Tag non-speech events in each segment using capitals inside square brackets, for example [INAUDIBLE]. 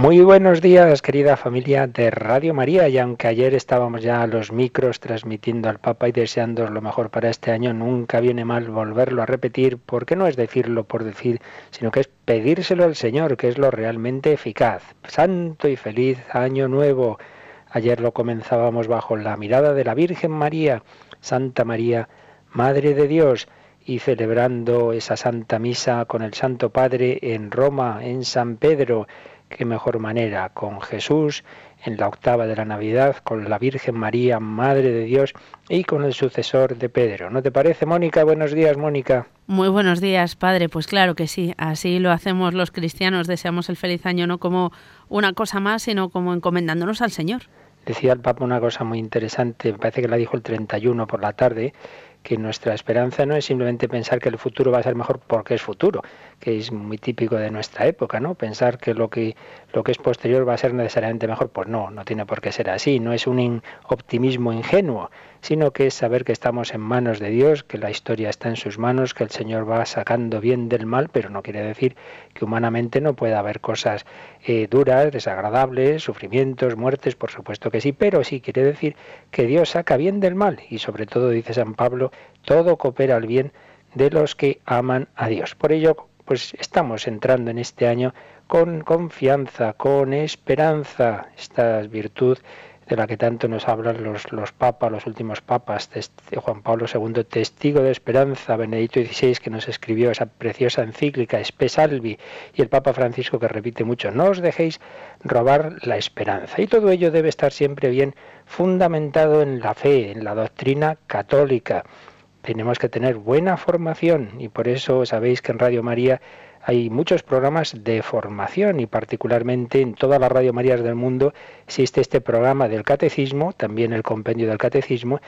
Muy buenos días, querida familia de Radio María, y aunque ayer estábamos ya a los micros transmitiendo al Papa y deseando lo mejor para este año, nunca viene mal volverlo a repetir, porque no es decirlo por decir, sino que es pedírselo al Señor, que es lo realmente eficaz. Santo y feliz año nuevo. Ayer lo comenzábamos bajo la mirada de la Virgen María, Santa María, Madre de Dios, y celebrando esa Santa Misa con el Santo Padre en Roma, en San Pedro qué mejor manera, con Jesús en la octava de la Navidad, con la Virgen María, Madre de Dios, y con el sucesor de Pedro. ¿No te parece, Mónica? Buenos días, Mónica. Muy buenos días, Padre. Pues claro que sí, así lo hacemos los cristianos, deseamos el feliz año no como una cosa más, sino como encomendándonos al Señor. Decía el Papa una cosa muy interesante, me parece que la dijo el 31 por la tarde, que nuestra esperanza no es simplemente pensar que el futuro va a ser mejor porque es futuro, que es muy típico de nuestra época, ¿no? Pensar que lo que lo que es posterior va a ser necesariamente mejor, pues no, no tiene por qué ser así, no es un optimismo ingenuo, sino que es saber que estamos en manos de Dios, que la historia está en sus manos, que el Señor va sacando bien del mal, pero no quiere decir que humanamente no pueda haber cosas eh, duras, desagradables, sufrimientos, muertes, por supuesto que sí, pero sí quiere decir que Dios saca bien del mal y sobre todo, dice San Pablo, todo coopera al bien de los que aman a Dios. Por ello, pues estamos entrando en este año con confianza, con esperanza, esta virtud de la que tanto nos hablan los, los papas, los últimos papas, Juan Pablo II, testigo de esperanza, Benedicto XVI, que nos escribió esa preciosa encíclica, Espesalvi, y el Papa Francisco que repite mucho, no os dejéis robar la esperanza. Y todo ello debe estar siempre bien fundamentado en la fe, en la doctrina católica. Tenemos que tener buena formación y por eso sabéis que en Radio María hay muchos programas de formación y particularmente en todas las Radio Marías del mundo existe este programa del catecismo, también el compendio del catecismo,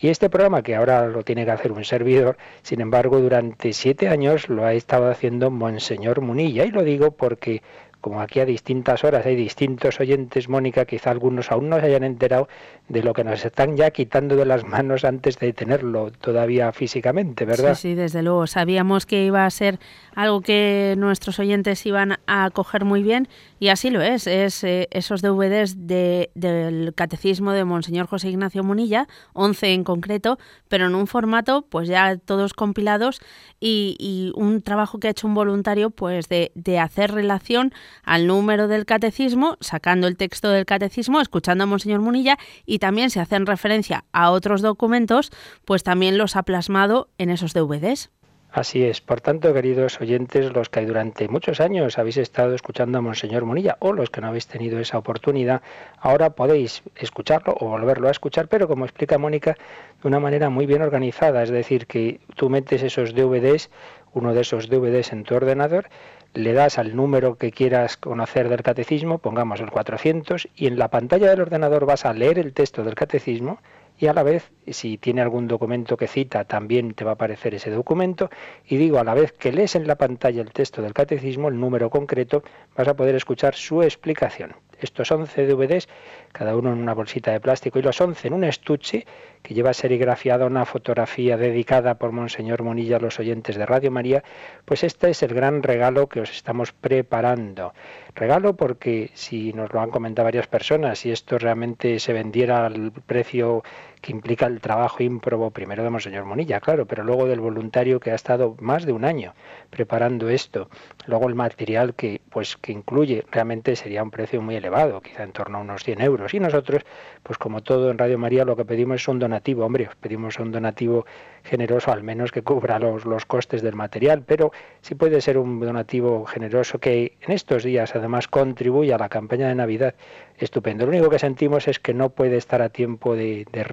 y este programa que ahora lo tiene que hacer un servidor, sin embargo durante siete años lo ha estado haciendo Monseñor Munilla, y lo digo porque como aquí a distintas horas hay distintos oyentes, Mónica, quizá algunos aún no se hayan enterado de lo que nos están ya quitando de las [LAUGHS] manos antes de tenerlo todavía físicamente, ¿verdad? Sí, sí, desde luego. Sabíamos que iba a ser algo que nuestros oyentes iban a coger muy bien y así lo es. Es eh, esos DVDs de, del Catecismo de Monseñor José Ignacio Munilla, 11 en concreto, pero en un formato pues ya todos compilados y, un trabajo que ha hecho un voluntario pues de, de hacer relación al número del Catecismo, sacando el texto del Catecismo, escuchando a Monseñor Munilla y también se hacen referencia a otros documentos, pues también los ha plasmado en esos DVDs. Así es. Por tanto, queridos oyentes, los que durante muchos años habéis estado escuchando a Monseñor Munilla o los que no habéis tenido esa oportunidad, ahora podéis escucharlo o volverlo a escuchar, pero como explica Mónica, de una manera muy bien organizada. Es decir, que tú metes esos DVDs, uno de esos DVDs en tu ordenador, le das al número que quieras conocer del catecismo, pongamos el 400, y en la pantalla del ordenador vas a leer el texto del catecismo y a la vez, si tiene algún documento que cita, también te va a aparecer ese documento. Y digo, a la vez que lees en la pantalla el texto del catecismo, el número concreto, vas a poder escuchar su explicación. Estos 11 DVDs, cada uno en una bolsita de plástico, y los 11 en un estuche que lleva serigrafiada una fotografía dedicada por Monseñor Monilla a los oyentes de Radio María, pues este es el gran regalo que os estamos preparando. Regalo porque si nos lo han comentado varias personas, si esto realmente se vendiera al precio que implica el trabajo ímprobo, primero de Monseñor Monilla, claro, pero luego del voluntario que ha estado más de un año preparando esto, luego el material que, pues, que incluye, realmente sería un precio muy elevado, quizá en torno a unos 100 euros. Y nosotros, pues como todo en Radio María, lo que pedimos es un donativo, hombre, pedimos un donativo generoso, al menos que cubra los, los costes del material, pero sí puede ser un donativo generoso que en estos días además contribuya a la campaña de Navidad. Estupendo. Lo único que sentimos es que no puede estar a tiempo de, de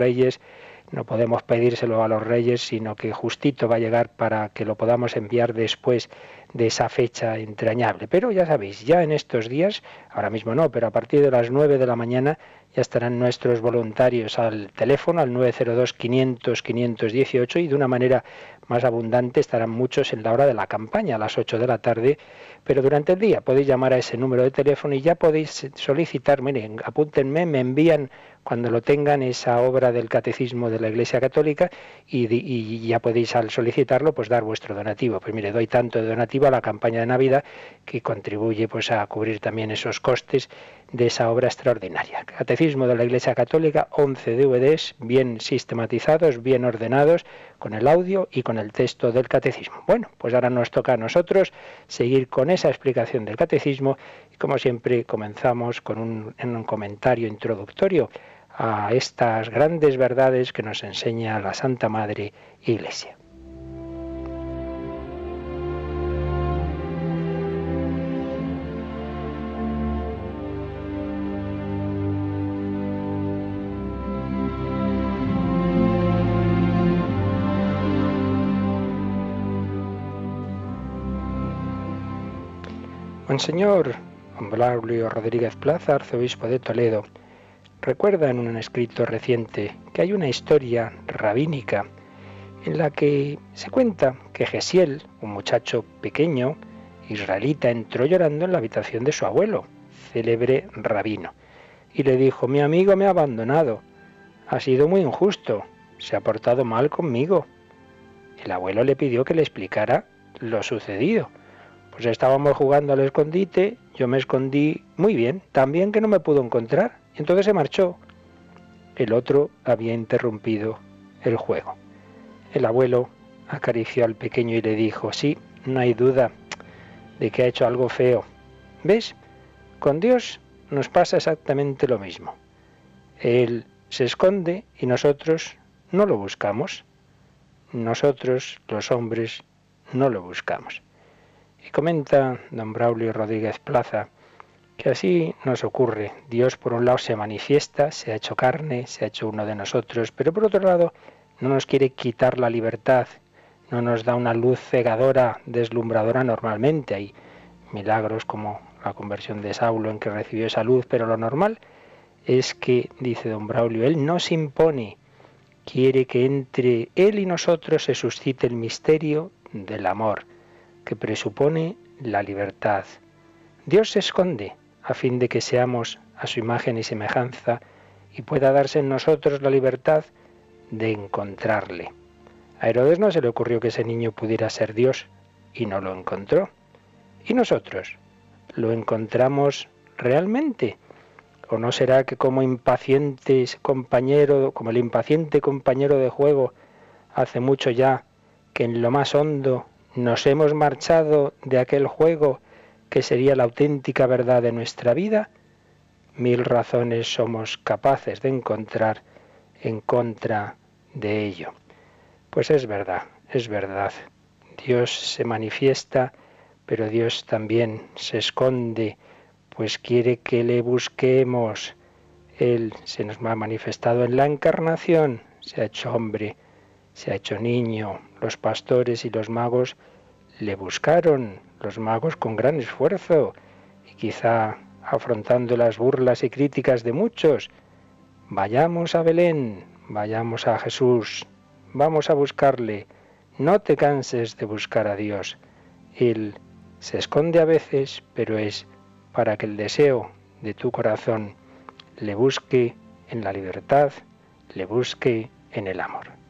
no podemos pedírselo a los reyes, sino que justito va a llegar para que lo podamos enviar después de esa fecha entrañable. Pero ya sabéis, ya en estos días, ahora mismo no, pero a partir de las 9 de la mañana ya estarán nuestros voluntarios al teléfono, al 902-500-518 y de una manera más abundante estarán muchos en la hora de la campaña, a las 8 de la tarde, pero durante el día podéis llamar a ese número de teléfono y ya podéis solicitar, miren, apúntenme, me envían cuando lo tengan esa obra del catecismo de la Iglesia Católica y, ya podéis al solicitarlo pues dar vuestro donativo. Pues mire, doy tanto de donativo a la campaña de Navidad que contribuye pues a cubrir también esos costes de esa obra extraordinaria. Catecismo de la Iglesia Católica, 11 DVDs bien sistematizados, bien ordenados, con el audio y con el texto del catecismo. Bueno, pues ahora nos toca a nosotros seguir con esa explicación del catecismo y como siempre comenzamos con un comentario introductorio a estas grandes verdades que nos enseña la Santa Madre Iglesia. Monseñor Braulio Rodríguez Plaza, arzobispo de Toledo, recuerda en un escrito reciente que hay una historia rabínica en la que se cuenta que Gesiel, un muchacho pequeño, israelita, entró llorando en la habitación de su abuelo, célebre rabino, y le dijo, mi amigo me ha abandonado, ha sido muy injusto, se ha portado mal conmigo. El abuelo le pidió que le explicara lo sucedido. Pues estábamos jugando al escondite, yo me escondí muy bien, tan bien que no me pudo encontrar entonces se marchó. El otro había interrumpido el juego. El abuelo acarició al pequeño y le dijo, sí, no hay duda de que ha hecho algo feo. ¿Ves? Con Dios nos pasa exactamente lo mismo. Él se esconde y nosotros no lo buscamos. Nosotros, los hombres, no lo buscamos. Y comenta don Braulio Rodríguez Plaza que así nos ocurre. Dios por un lado se manifiesta, se ha hecho carne, se ha hecho uno de nosotros, pero por otro lado no nos quiere quitar la libertad, no nos da una luz cegadora, deslumbradora normalmente. Hay milagros como la conversión de Saulo en que recibió esa luz, pero lo normal es que, dice don Braulio, Él no se impone, quiere que entre Él y nosotros se suscite el misterio del amor, que presupone la libertad. Dios se esconde, a fin de que seamos a su imagen y semejanza y pueda darse en nosotros la libertad de encontrarle. A Herodes no se le ocurrió que ese niño pudiera ser Dios y no lo encontró. ¿Y nosotros? ¿Lo encontramos realmente? ¿O no será que como impaciente compañero, como el impaciente compañero de juego, hace mucho ya que en lo más hondo nos hemos marchado de aquel juego que sería la auténtica verdad de nuestra vida, mil razones somos capaces de encontrar en contra de ello. Pues es verdad, es verdad. Dios se manifiesta, pero Dios también se esconde, pues quiere que le busquemos. Él se nos ha manifestado en la encarnación, se ha hecho hombre, se ha hecho niño. Los pastores y los magos le buscaron, los magos con gran esfuerzo y quizá afrontando las burlas y críticas de muchos. Vayamos a Belén, vayamos a Jesús, vamos a buscarle. No te canses de buscar a Dios. Él se esconde a veces, pero es para que el deseo de tu corazón le busque en la libertad, le busque en el amor.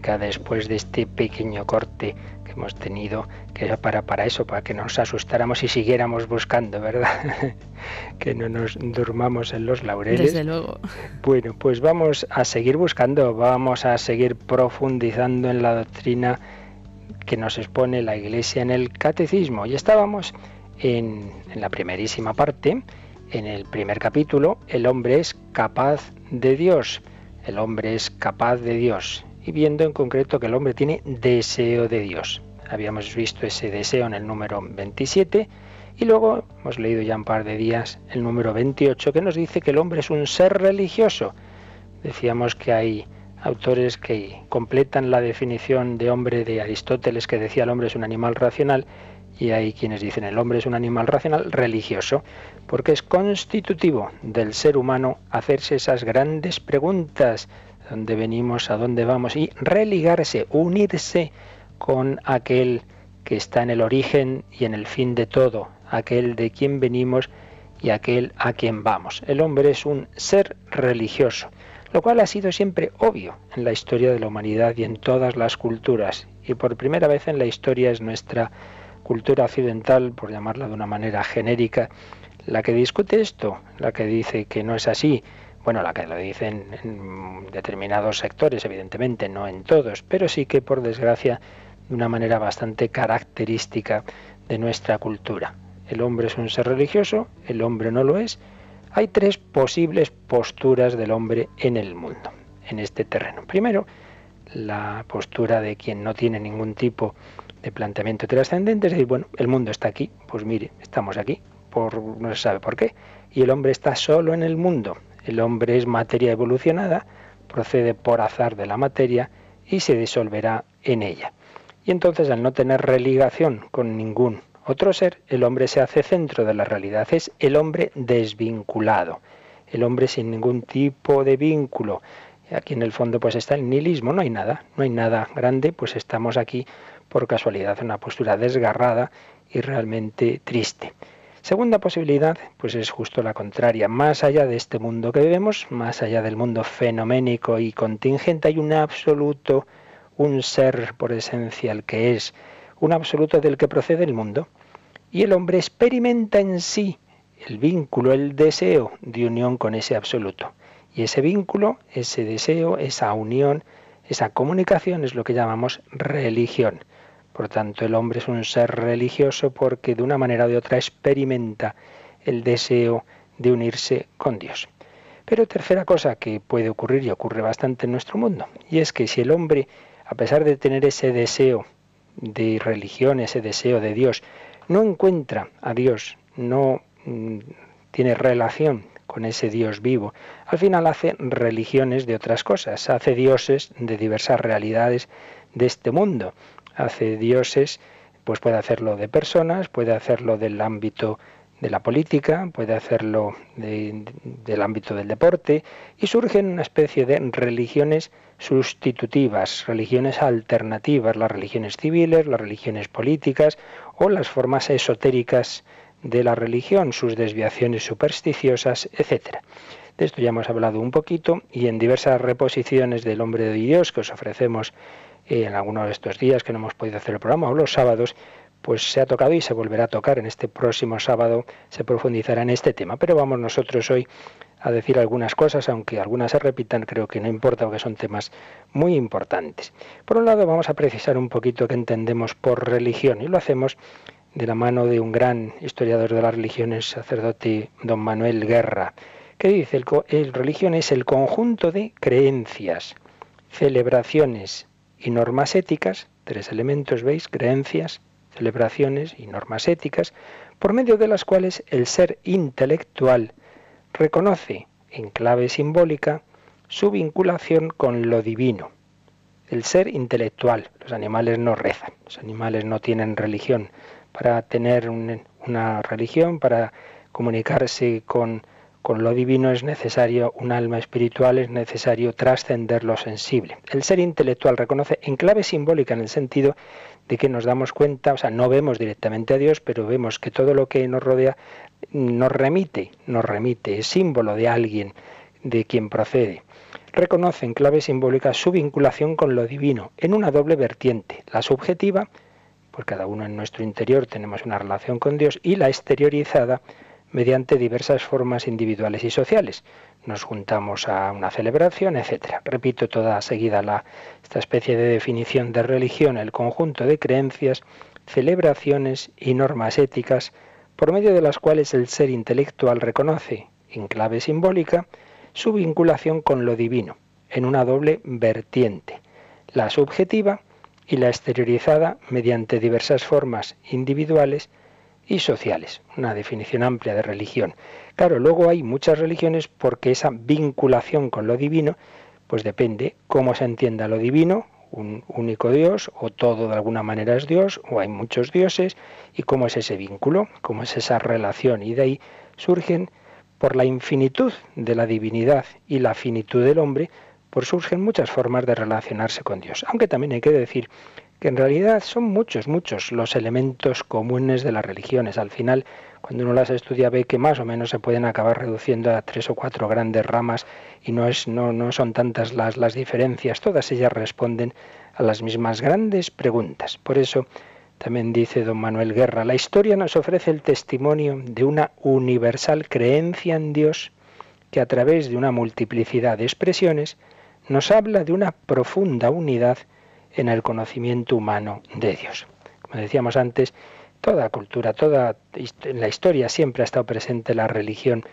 Después de este pequeño corte que hemos tenido, que era para, para eso, para que nos asustáramos y siguiéramos buscando, ¿verdad? [LAUGHS] que no nos durmamos en los laureles. Desde luego. Bueno, pues vamos a seguir buscando, vamos a seguir profundizando en la doctrina que nos expone la Iglesia en el Catecismo. Y estábamos en, en la primerísima parte, en el primer capítulo, el hombre es capaz de Dios. El hombre es capaz de Dios y viendo en concreto que el hombre tiene deseo de Dios. Habíamos visto ese deseo en el número 27 y luego hemos leído ya un par de días el número 28 que nos dice que el hombre es un ser religioso. Decíamos que hay autores que completan la definición de hombre de Aristóteles que decía el hombre es un animal racional y hay quienes dicen el hombre es un animal racional religioso porque es constitutivo del ser humano hacerse esas grandes preguntas dónde venimos, a dónde vamos y religarse, unirse con aquel que está en el origen y en el fin de todo, aquel de quien venimos y aquel a quien vamos. El hombre es un ser religioso, lo cual ha sido siempre obvio en la historia de la humanidad y en todas las culturas. Y por primera vez en la historia es nuestra cultura occidental, por llamarla de una manera genérica, la que discute esto, la que dice que no es así, bueno, la que lo dicen en determinados sectores, evidentemente, no en todos, pero sí que por desgracia de una manera bastante característica de nuestra cultura. El hombre es un ser religioso, el hombre no lo es. Hay tres posibles posturas del hombre en el mundo, en este terreno. Primero, la postura de quien no tiene ningún tipo de planteamiento trascendente, es decir, bueno, el mundo está aquí, pues mire, estamos aquí, por no se sabe por qué, y el hombre está solo en el mundo. El hombre es materia evolucionada, procede por azar de la materia y se disolverá en ella. Y entonces al no tener religación con ningún otro ser, el hombre se hace centro de la realidad, es el hombre desvinculado, el hombre sin ningún tipo de vínculo. Aquí en el fondo pues está el nihilismo, no hay nada, no hay nada grande, pues estamos aquí por casualidad en una postura desgarrada y realmente triste. Segunda posibilidad, pues es justo la contraria. Más allá de este mundo que vivimos, más allá del mundo fenoménico y contingente, hay un absoluto un ser por esencial que es, un absoluto del que procede el mundo. Y el hombre experimenta en sí el vínculo, el deseo de unión con ese absoluto. Y ese vínculo, ese deseo, esa unión, esa comunicación es lo que llamamos religión. Por tanto, el hombre es un ser religioso porque de una manera o de otra experimenta el deseo de unirse con Dios. Pero tercera cosa que puede ocurrir y ocurre bastante en nuestro mundo, y es que si el hombre a pesar de tener ese deseo de religión, ese deseo de Dios, no encuentra a Dios, no mm, tiene relación con ese Dios vivo, al final hace religiones de otras cosas, hace dioses de diversas realidades de este mundo, hace dioses, pues puede hacerlo de personas, puede hacerlo del ámbito de la política, puede hacerlo del ámbito del deporte y surgen una especie de religiones sustitutivas, religiones alternativas, las religiones civiles, las religiones políticas o las formas esotéricas de la religión, sus desviaciones supersticiosas, etc. De esto ya hemos hablado un poquito y en diversas reposiciones del hombre de Dios que os ofrecemos en algunos de estos días que no hemos podido hacer el programa o los sábados, pues se ha tocado y se volverá a tocar en este próximo sábado, se profundizará en este tema. Pero vamos nosotros hoy a decir algunas cosas, aunque algunas se repitan, creo que no importa porque son temas muy importantes. Por un lado vamos a precisar un poquito qué entendemos por religión y lo hacemos de la mano de un gran historiador de las religiones, sacerdote don Manuel Guerra, que dice, el, el religión es el conjunto de creencias, celebraciones y normas éticas, tres elementos, ¿veis? Creencias, celebraciones y normas éticas, por medio de las cuales el ser intelectual reconoce en clave simbólica su vinculación con lo divino. El ser intelectual, los animales no rezan, los animales no tienen religión. Para tener una religión, para comunicarse con, con lo divino es necesario un alma espiritual, es necesario trascender lo sensible. El ser intelectual reconoce en clave simbólica en el sentido de que nos damos cuenta, o sea, no vemos directamente a Dios, pero vemos que todo lo que nos rodea nos remite, nos remite, es símbolo de alguien de quien procede. Reconoce en clave simbólica su vinculación con lo divino, en una doble vertiente, la subjetiva, pues cada uno en nuestro interior tenemos una relación con Dios, y la exteriorizada mediante diversas formas individuales y sociales nos juntamos a una celebración, etc. Repito toda seguida la, esta especie de definición de religión, el conjunto de creencias, celebraciones y normas éticas por medio de las cuales el ser intelectual reconoce, en clave simbólica, su vinculación con lo divino, en una doble vertiente, la subjetiva y la exteriorizada mediante diversas formas individuales y sociales. Una definición amplia de religión. Claro, luego hay muchas religiones porque esa vinculación con lo divino, pues depende cómo se entienda lo divino, un único Dios, o todo de alguna manera es Dios, o hay muchos dioses, y cómo es ese vínculo, cómo es esa relación. Y de ahí surgen, por la infinitud de la divinidad y la finitud del hombre, pues surgen muchas formas de relacionarse con Dios. Aunque también hay que decir que en realidad son muchos, muchos los elementos comunes de las religiones. Al final, cuando uno las estudia, ve que más o menos se pueden acabar reduciendo a tres o cuatro grandes ramas y no, es, no, no son tantas las, las diferencias. Todas ellas responden a las mismas grandes preguntas. Por eso, también dice don Manuel Guerra, la historia nos ofrece el testimonio de una universal creencia en Dios que a través de una multiplicidad de expresiones nos habla de una profunda unidad en el conocimiento humano de Dios. Como decíamos antes, toda cultura, toda en la historia siempre ha estado presente la religión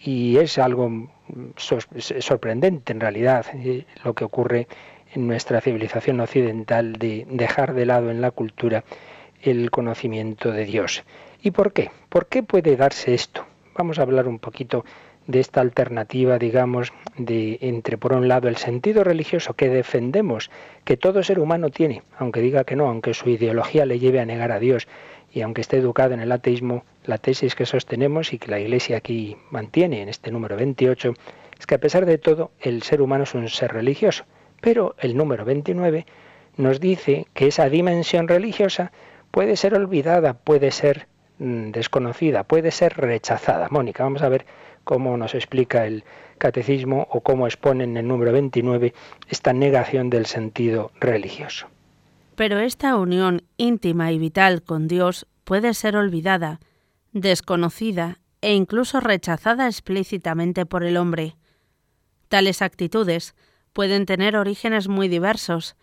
y es algo sorprendente en realidad eh, lo que ocurre en nuestra civilización occidental de dejar de lado en la cultura el conocimiento de Dios. ¿Y por qué? ¿Por qué puede darse esto? Vamos a hablar un poquito de esta alternativa, digamos, de entre por un lado el sentido religioso que defendemos, que todo ser humano tiene, aunque diga que no, aunque su ideología le lleve a negar a Dios y aunque esté educado en el ateísmo, la tesis que sostenemos y que la Iglesia aquí mantiene en este número 28 es que a pesar de todo el ser humano es un ser religioso, pero el número 29 nos dice que esa dimensión religiosa puede ser olvidada, puede ser mm, desconocida, puede ser rechazada. Mónica, vamos a ver cómo nos explica el catecismo o cómo expone en el número 29 esta negación del sentido religioso. Pero esta unión íntima y vital con Dios puede ser olvidada, desconocida e incluso rechazada explícitamente por el hombre. Tales actitudes pueden tener orígenes muy diversos.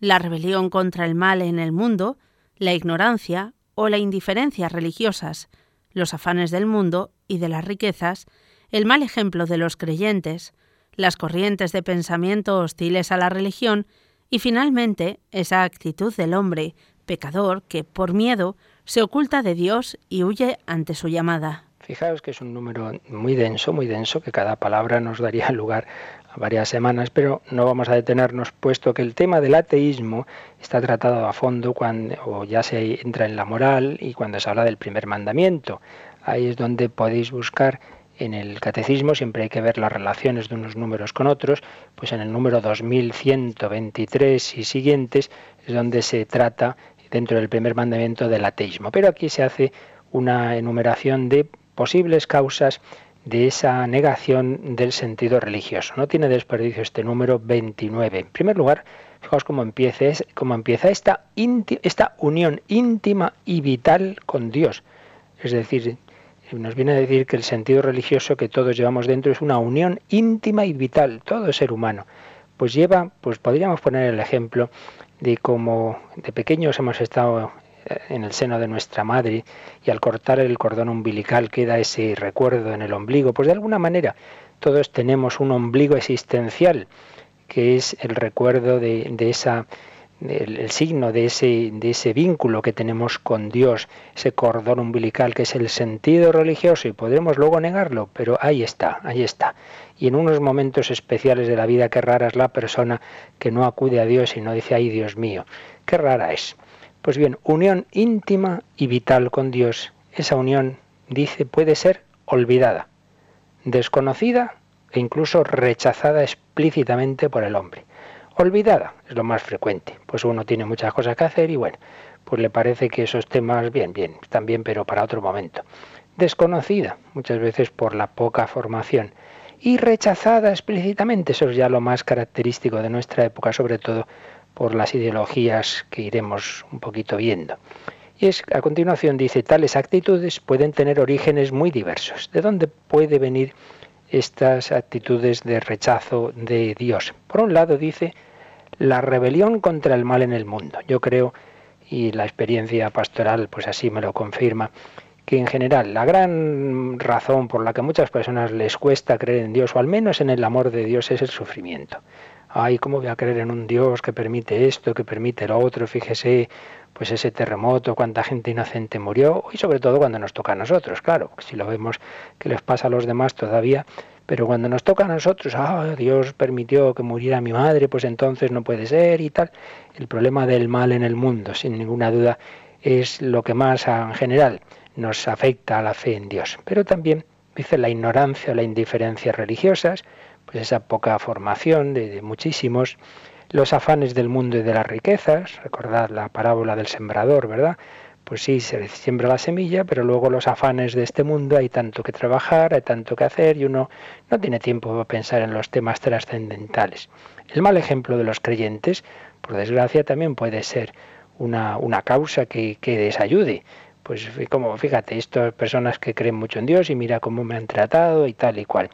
La rebelión contra el mal en el mundo, la ignorancia o la indiferencia religiosas, los afanes del mundo y de las riquezas, el mal ejemplo de los creyentes, las corrientes de pensamiento hostiles a la religión y finalmente esa actitud del hombre, pecador, que por miedo se oculta de Dios y huye ante su llamada. Fijaos que es un número muy denso, muy denso, que cada palabra nos daría [LAUGHS] lugar varias semanas, pero no vamos a detenernos, puesto que el tema del ateísmo está tratado a fondo cuando o ya se entra en la moral y cuando se habla del primer mandamiento. Ahí es donde podéis buscar en el catecismo, siempre hay que ver las relaciones de unos números con otros, pues en el número 2123 y siguientes es donde se trata dentro del primer mandamiento del ateísmo. Pero aquí se hace una enumeración de posibles causas de esa negación del sentido religioso. No tiene desperdicio este número 29. En primer lugar, fijaos cómo empieza, cómo empieza esta, esta unión íntima y vital con Dios. Es decir, nos viene a decir que el sentido religioso que todos llevamos dentro es una unión íntima y vital, todo ser humano. Pues lleva, pues podríamos poner el ejemplo de cómo de pequeños hemos estado en el seno de nuestra madre y al cortar el cordón umbilical queda ese recuerdo en el ombligo, pues de alguna manera todos tenemos un ombligo existencial que es el recuerdo de, esa el, signo de ese, de ese vínculo que tenemos con Dios, ese cordón umbilical que es el sentido religioso y podremos luego negarlo, pero ahí está, ahí está. Y en unos momentos especiales de la vida, qué rara es la persona que no acude a Dios y no dice, ay Dios mío, qué rara es. Pues bien, unión íntima y vital con Dios, esa unión, dice, puede ser olvidada, desconocida e incluso rechazada explícitamente por el hombre. Olvidada es lo más frecuente, pues uno tiene muchas cosas que hacer y bueno, pues le parece que esos temas, bien, bien, están bien, pero para otro momento. Desconocida, muchas veces por la poca formación. Y rechazada explícitamente, eso es ya lo más característico de nuestra época, sobre todo por las ideologías que iremos un poquito viendo. Y es, a continuación dice, tales actitudes pueden tener orígenes muy diversos. ¿De dónde puede venir estas actitudes de rechazo de Dios? Por un lado dice, la rebelión contra el mal en el mundo. Yo creo, y la experiencia pastoral pues así me lo confirma, que en general la gran razón por la que a muchas personas les cuesta creer en Dios, o al menos en el amor de Dios, es el sufrimiento. Ay, ¿cómo voy a creer en un Dios que permite esto, que permite lo otro? Fíjese, pues ese terremoto, cuánta gente inocente murió, y sobre todo cuando nos toca a nosotros, claro, si lo vemos que les pasa a los demás todavía, pero cuando nos toca a nosotros, ah, Dios permitió que muriera mi madre, pues entonces no puede ser y tal. El problema del mal en el mundo, sin ninguna duda, es lo que más en general nos afecta a la fe en Dios. Pero también, dice, la ignorancia o la indiferencia religiosas, pues esa poca formación de, muchísimos, los afanes del mundo y de las riquezas, recordad la parábola del sembrador, ¿verdad? pues sí, se siembra la semilla, pero luego los afanes de este mundo hay tanto que trabajar, hay tanto que hacer y uno no tiene tiempo para pensar en los temas trascendentales. El mal ejemplo de los creyentes, por desgracia, también puede ser una, una causa que, que desayude. Pues como, fíjate, estas personas que creen mucho en Dios y mira cómo me han tratado y tal y cual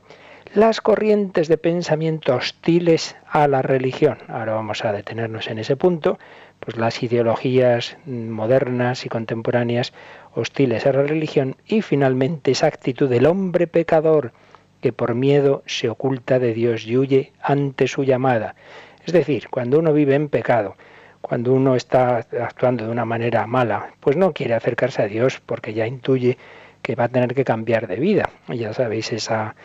las corrientes de pensamiento hostiles a la religión. Ahora vamos a detenernos en ese punto, pues las ideologías modernas y contemporáneas hostiles a la religión y finalmente esa actitud del hombre pecador que por miedo se oculta de Dios y huye ante su llamada. Es decir, cuando uno vive en pecado, cuando uno está actuando de una manera mala, pues no quiere acercarse a Dios porque ya intuye que va a tener que cambiar de vida. Ya sabéis esa,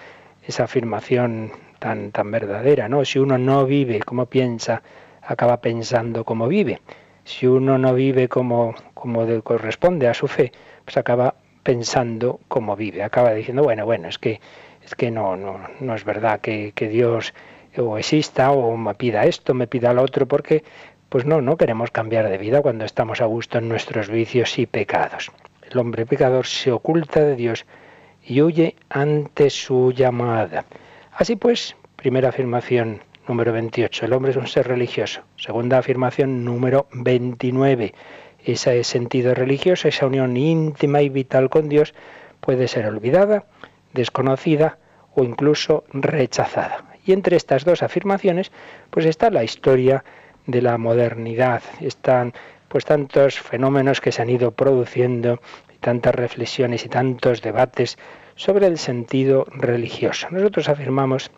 esa afirmación tan, tan verdadera, ¿no? Si uno no vive como piensa, acaba pensando como vive. Si uno no vive como, como corresponde a su fe, pues acaba pensando como vive. Acaba diciendo, bueno, bueno, es que, es que no, no, no es verdad que, que Dios o exista o me pida esto, me pida lo otro, porque pues no, no queremos cambiar de vida cuando estamos a gusto en nuestros vicios y pecados. El hombre pecador se oculta de Dios y huye ante su llamada. Así pues, primera afirmación número 28, el hombre es un ser religioso. Segunda afirmación número 29, ese sentido religioso, esa unión íntima y vital con Dios puede ser olvidada, desconocida o incluso rechazada. Y entre estas dos afirmaciones, pues está la historia de la modernidad. Están pues tantos fenómenos que se han ido produciendo tantas reflexiones y tantos debates sobre el sentido religioso. Nosotros afirmamos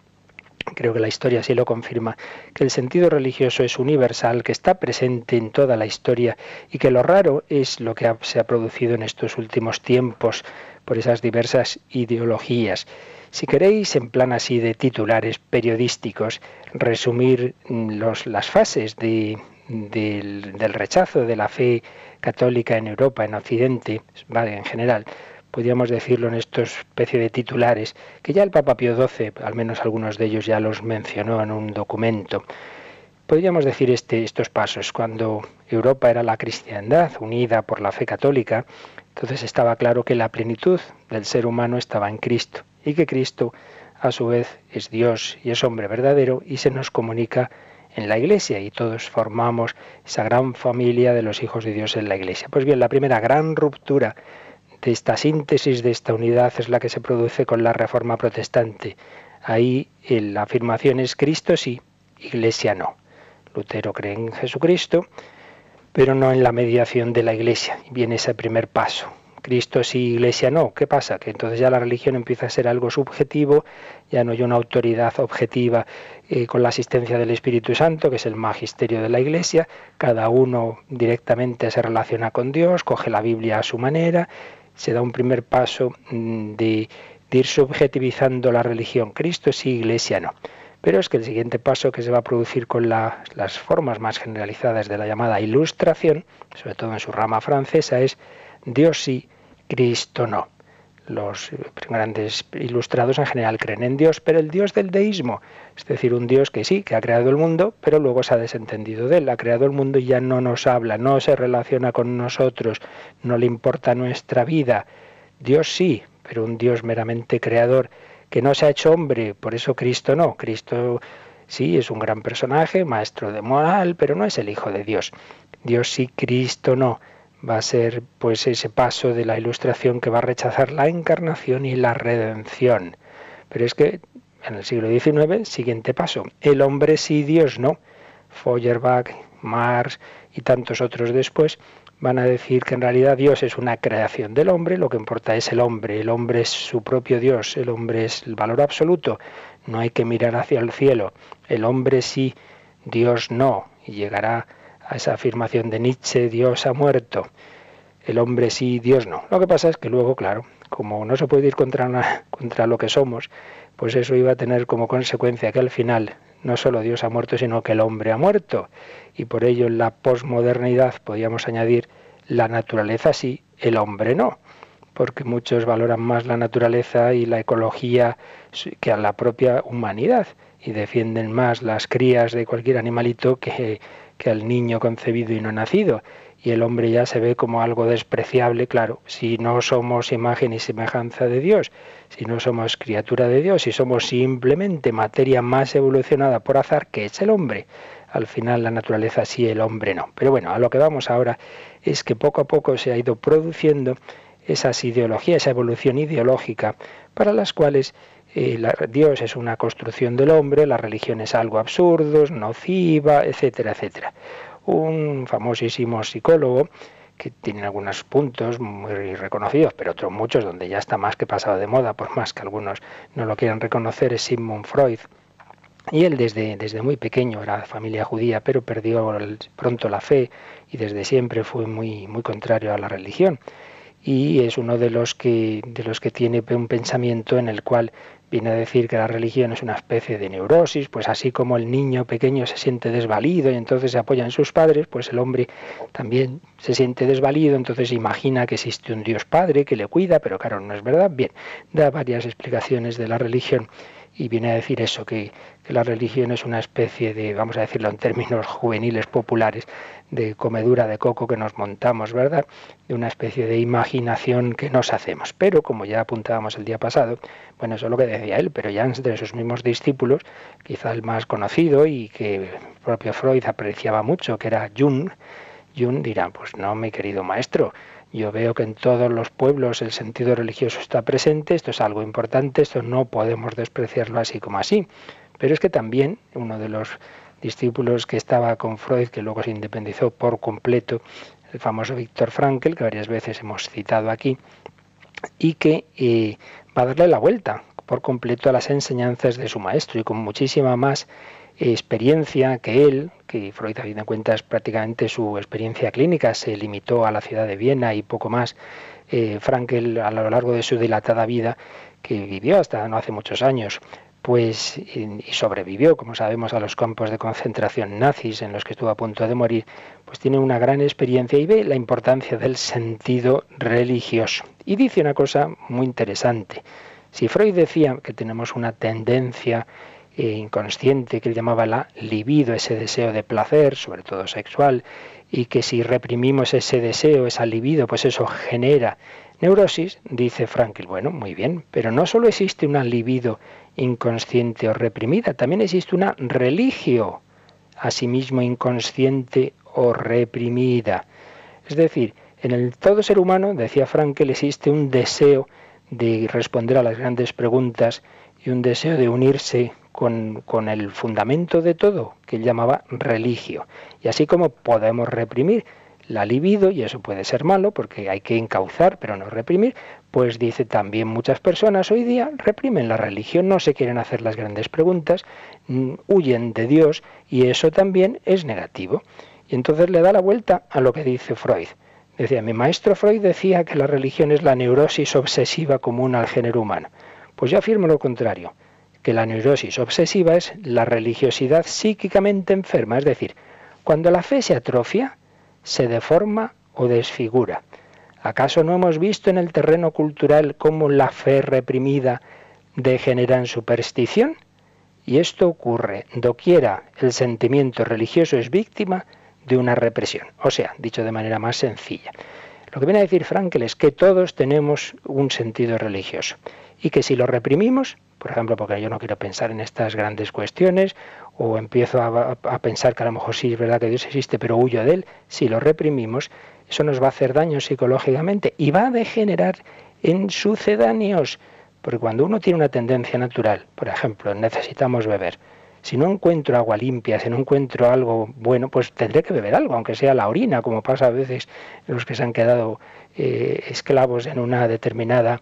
creo que la historia sí lo confirma, que el sentido religioso es universal, que está presente en toda la historia y que lo raro es lo que se ha producido en estos últimos tiempos por esas diversas ideologías. Si queréis, en plan así de titulares periodísticos, resumir mm, los, las fases del, del rechazo de la fe católica en Europa, en Occidente, vale, en general, podríamos decirlo en estos especie de titulares, que ya el Papa Pío XII, al menos algunos de ellos ya los mencionó en un documento. Podríamos decir este, estos pasos. Cuando Europa era la cristiandad unida por la fe católica, entonces estaba claro que la plenitud del ser humano estaba en Cristo y que Cristo a su vez es Dios y es hombre verdadero y se nos comunica en la iglesia y todos formamos esa gran familia de los hijos de Dios en la iglesia. Pues bien, la primera gran ruptura de esta síntesis, de esta unidad, es la que se produce con la reforma protestante. Ahí la afirmación es Cristo sí, iglesia no. Lutero cree en Jesucristo, pero no en la mediación de la iglesia. Viene ese primer paso. Cristo sí, Iglesia no. ¿Qué pasa? Que entonces ya la religión empieza a ser algo subjetivo, ya no hay una autoridad objetiva eh, con la asistencia del Espíritu Santo, que es el magisterio de la Iglesia. Cada uno directamente se relaciona con Dios, coge la Biblia a su manera. Se da un primer paso mm, de, ir subjetivizando la religión. Cristo sí, Iglesia no. Pero es que el siguiente paso que se va a producir con las formas más generalizadas de la llamada ilustración, sobre todo en su rama francesa, es Dios sí, Cristo no. Los grandes ilustrados en general creen en Dios, pero el Dios del deísmo, es decir, un Dios que sí, que ha creado el mundo, pero luego se ha desentendido de él, ha creado el mundo y ya no nos habla, no se relaciona con nosotros, no le importa nuestra vida. Dios sí, pero un Dios meramente creador que no se ha hecho hombre, por eso Cristo no. Cristo sí es un gran personaje, maestro de moral, pero no es el Hijo de Dios. Dios sí, Cristo no va a ser pues ese paso de la ilustración que va a rechazar la encarnación y la redención. Pero es que en el siglo XIX, siguiente paso, el hombre sí, Dios no. Feuerbach, Marx y tantos otros después van a decir que en realidad Dios es una creación del hombre, lo que importa es el hombre, el hombre es su propio Dios, el hombre es el valor absoluto, no hay que mirar hacia el cielo, el hombre sí, Dios no, y llegará a esa afirmación de Nietzsche, Dios ha muerto, el hombre sí, Dios no. Lo que pasa es que luego, claro, como no se puede ir contra, [LAUGHS] contra lo que somos, pues eso iba a tener como consecuencia que al final no solo Dios ha muerto, sino que el hombre ha muerto. Y por ello en la posmodernidad podríamos añadir la naturaleza sí, el hombre no. Porque muchos valoran más la naturaleza y la ecología que a la propia humanidad y defienden más las crías de cualquier animalito que, que al niño concebido y no nacido y el hombre ya se ve como algo despreciable, claro, si no somos imagen y semejanza de Dios, si no somos criatura de Dios, si somos simplemente materia más evolucionada por azar, que es el hombre. Al final la naturaleza sí, el hombre no. Pero bueno, a lo que vamos ahora es que poco a poco se ha ido produciendo esas ideologías, esa evolución ideológica, para las cuales eh, Dios es una construcción del hombre, la religión es algo absurdo, nociva, etcétera, etcétera un famosísimo psicólogo que tiene algunos puntos muy reconocidos, pero otros muchos donde ya está más que pasado de moda, por más que algunos no lo quieran reconocer, es Sigmund Freud. Y él desde, desde muy pequeño era familia judía, pero perdió pronto la fe y desde siempre fue muy, muy contrario a la religión. Y es uno de los que, de los que tiene un pensamiento en el cual viene a decir que la religión es una especie de neurosis, pues así como el niño pequeño se siente desvalido y entonces se apoya en sus padres, pues el hombre también se siente desvalido, entonces imagina que existe un Dios Padre que le cuida, pero claro, no es verdad. Bien, da varias explicaciones de la religión y viene a decir eso, que, que, la religión es una especie de, vamos a decirlo en términos [LAUGHS] juveniles populares, de comedura de coco que nos montamos, ¿verdad? De una especie de imaginación que nos hacemos. Pero, como ya apuntábamos el día pasado, bueno, eso es lo que decía él, pero ya entre sus mismos discípulos, quizá el más conocido y que el propio Freud apreciaba mucho, que era Jung, Jung dirá, pues no, mi querido maestro, yo veo que en todos los pueblos el sentido religioso está presente, esto es algo importante, esto no podemos despreciarlo así como así. Pero es que también uno de los discípulos que estaba con Freud, que luego se independizó por completo, el famoso Víctor Frankl, que varias veces hemos citado aquí, y que eh, va a darle la vuelta por completo a las enseñanzas de su maestro y con muchísima más experiencia que él, que Freud a fin de cuentas prácticamente su experiencia clínica se limitó a la ciudad de Viena y poco más. Eh, Frankel a lo largo de su dilatada vida, que vivió hasta no hace muchos años, pues y sobrevivió, como sabemos, a los campos de concentración nazis en los que estuvo a punto de morir, pues tiene una gran experiencia y ve la importancia del sentido religioso. Y dice una cosa muy interesante. Si Freud decía que tenemos una tendencia inconsciente que él llamaba la libido, ese deseo de placer, sobre todo sexual, y que si reprimimos ese deseo, esa libido, pues eso genera neurosis, dice Frankl. Bueno, muy bien, pero no solo existe una libido inconsciente o reprimida, también existe una religio, asimismo inconsciente o reprimida. Es decir, en el todo ser humano, decía Frankel, existe un deseo de responder a las grandes preguntas y un deseo de unirse con, con, el fundamento de todo, que él llamaba religio. Y así como podemos reprimir la libido, y eso puede ser malo porque hay que encauzar, pero no reprimir, pues dice también muchas personas hoy día reprimen la religión, no se quieren hacer las grandes preguntas, mm, huyen de Dios y eso también es negativo. Y entonces le da la vuelta a lo que dice Freud. Decía, mi maestro Freud decía que la religión es la neurosis obsesiva común al género humano. Pues yo afirmo lo contrario, que la neurosis obsesiva es la religiosidad psíquicamente enferma, es decir, cuando la fe se atrofia, se deforma o desfigura. ¿Acaso no hemos visto en el terreno cultural cómo la fe reprimida degenera en superstición? Y esto ocurre doquiera el sentimiento religioso es víctima de una represión. O sea, dicho de manera más sencilla. Lo que viene a decir Frankel es que todos tenemos un sentido religioso y que si lo reprimimos, por ejemplo, porque yo no quiero pensar en estas grandes cuestiones o empiezo a, a, pensar que a lo mejor sí es verdad que Dios existe, pero huyo de él, si lo reprimimos, eso nos va a hacer daño psicológicamente y va a degenerar en sucedáneos. Porque cuando uno tiene una tendencia natural, por ejemplo, necesitamos beber, Si no encuentro agua limpia, si no encuentro algo bueno, pues tendré que beber algo, aunque sea la orina, como pasa a veces los que se han quedado eh, esclavos en una determinada,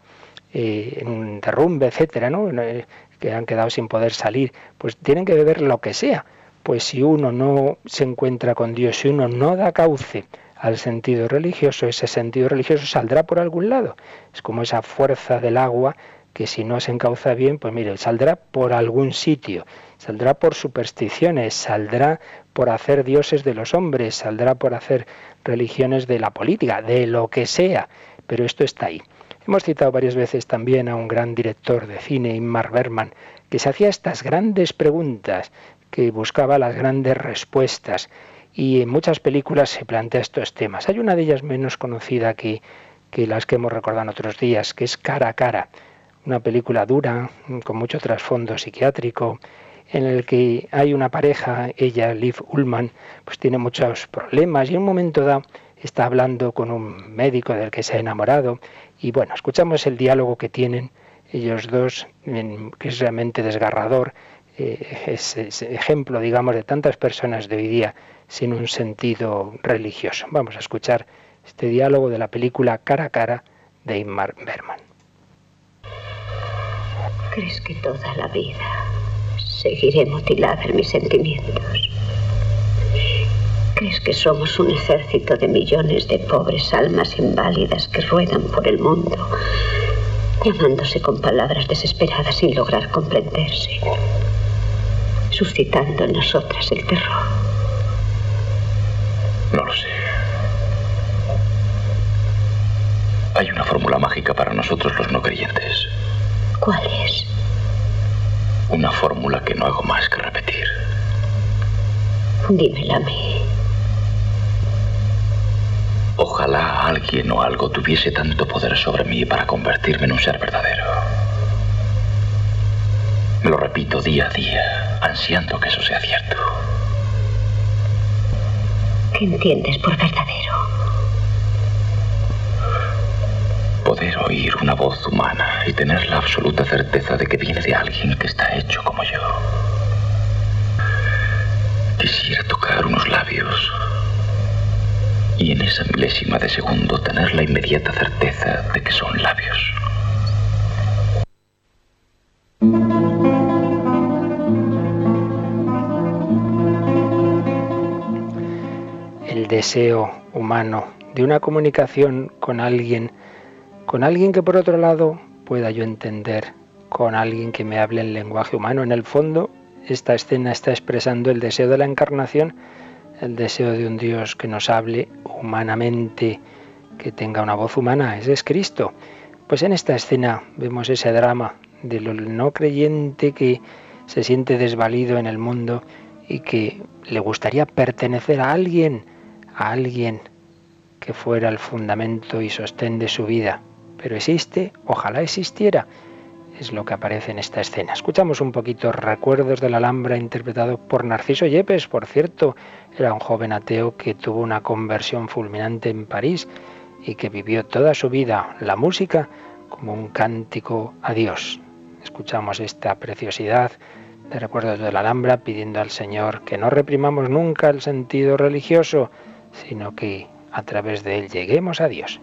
eh, en un derrumbe, etcétera, ¿no? Eh, que han quedado sin poder salir, pues tienen que beber lo que sea. Pues si uno no se encuentra con Dios, si uno no da cauce al sentido religioso, ese sentido religioso saldrá por algún lado. Es como esa fuerza del agua que si no se encauza bien, pues mire, saldrá por algún sitio, saldrá por supersticiones, saldrá por hacer dioses de los hombres, saldrá por hacer religiones de la política, de lo que sea, pero esto está ahí. Hemos citado varias veces también a un gran director de cine, Inmar Berman, que se hacía estas grandes preguntas, que buscaba las grandes respuestas y en muchas películas se plantea estos temas. Hay una de ellas menos conocida que, que las que hemos recordado en otros días, que es Cara a Cara, una película dura, con mucho trasfondo psiquiátrico, en el que hay una pareja, ella, Liv Ullman, pues tiene muchos problemas y en un momento dado está hablando con un médico del que se ha enamorado y bueno, escuchamos el diálogo que tienen ellos dos, que es realmente desgarrador, eh, es, ejemplo, digamos, de tantas personas de hoy día sin un sentido religioso. Vamos a escuchar este diálogo de la película Cara a Cara de Ingmar Berman. ¿Crees que toda la vida seguiré mutilada en mis sentimientos? ¿Crees que somos un ejército de millones de pobres almas inválidas que ruedan por el mundo, llamándose con palabras desesperadas sin lograr comprenderse, suscitando en nosotras el terror? No lo sé. Hay una fórmula mágica para nosotros los no creyentes. ¿Cuál es? Una fórmula que no hago más que repetir. Dímela a mí. Ojalá alguien o algo tuviese tanto poder sobre mí para convertirme en un ser verdadero. Me lo repito día a día, ansiando que eso sea cierto. ¿Qué entiendes por verdadero? Poder oír una voz humana y tener la absoluta certeza de que viene de alguien que está hecho como yo. Quisiera tocar unos labios y en esa milésima de segundo tener la inmediata certeza de que son labios. deseo humano de una comunicación con alguien, con alguien que por otro lado pueda yo entender, con alguien que me hable en lenguaje humano. En el fondo, esta escena está expresando el deseo de la encarnación, el deseo de un Dios que nos hable humanamente, que tenga una voz humana, ese es Cristo. Pues en esta escena vemos ese drama del no creyente que se siente desvalido en el mundo y que le gustaría pertenecer a alguien, a alguien que fuera el fundamento y sostén de su vida. Pero existe, ojalá existiera, es lo que aparece en esta escena. Escuchamos un poquito Recuerdos de la Alhambra interpretado por Narciso Yepes, por cierto, era un joven ateo que tuvo una conversión fulminante en París y que vivió toda su vida la música como un cántico a Dios. Escuchamos esta preciosidad de Recuerdos de la Alhambra pidiendo al Señor que no reprimamos nunca el sentido religioso, sino que a través de él lleguemos a Dios.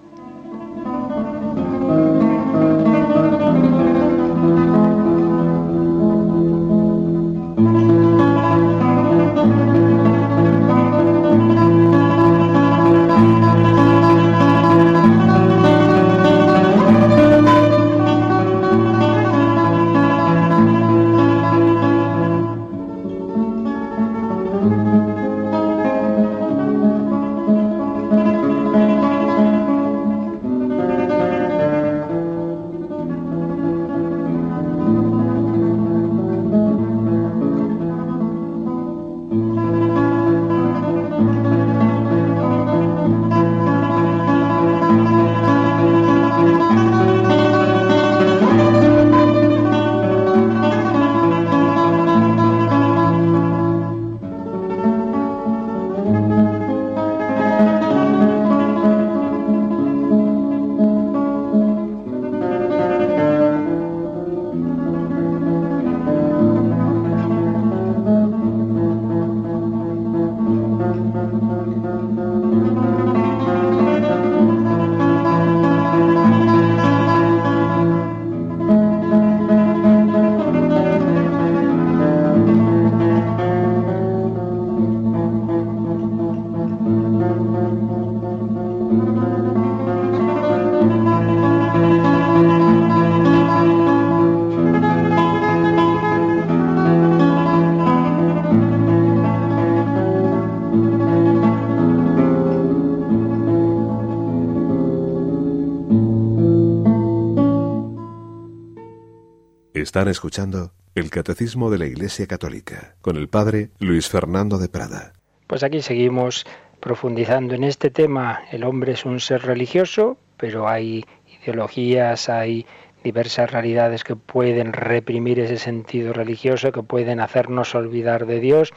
Están escuchando el Catecismo de la Iglesia Católica con el Padre Luis Fernando de Prada. Pues aquí seguimos profundizando en este tema. El hombre es un ser religioso, pero hay ideologías, hay diversas realidades que pueden reprimir ese sentido religioso, que pueden hacernos olvidar de Dios.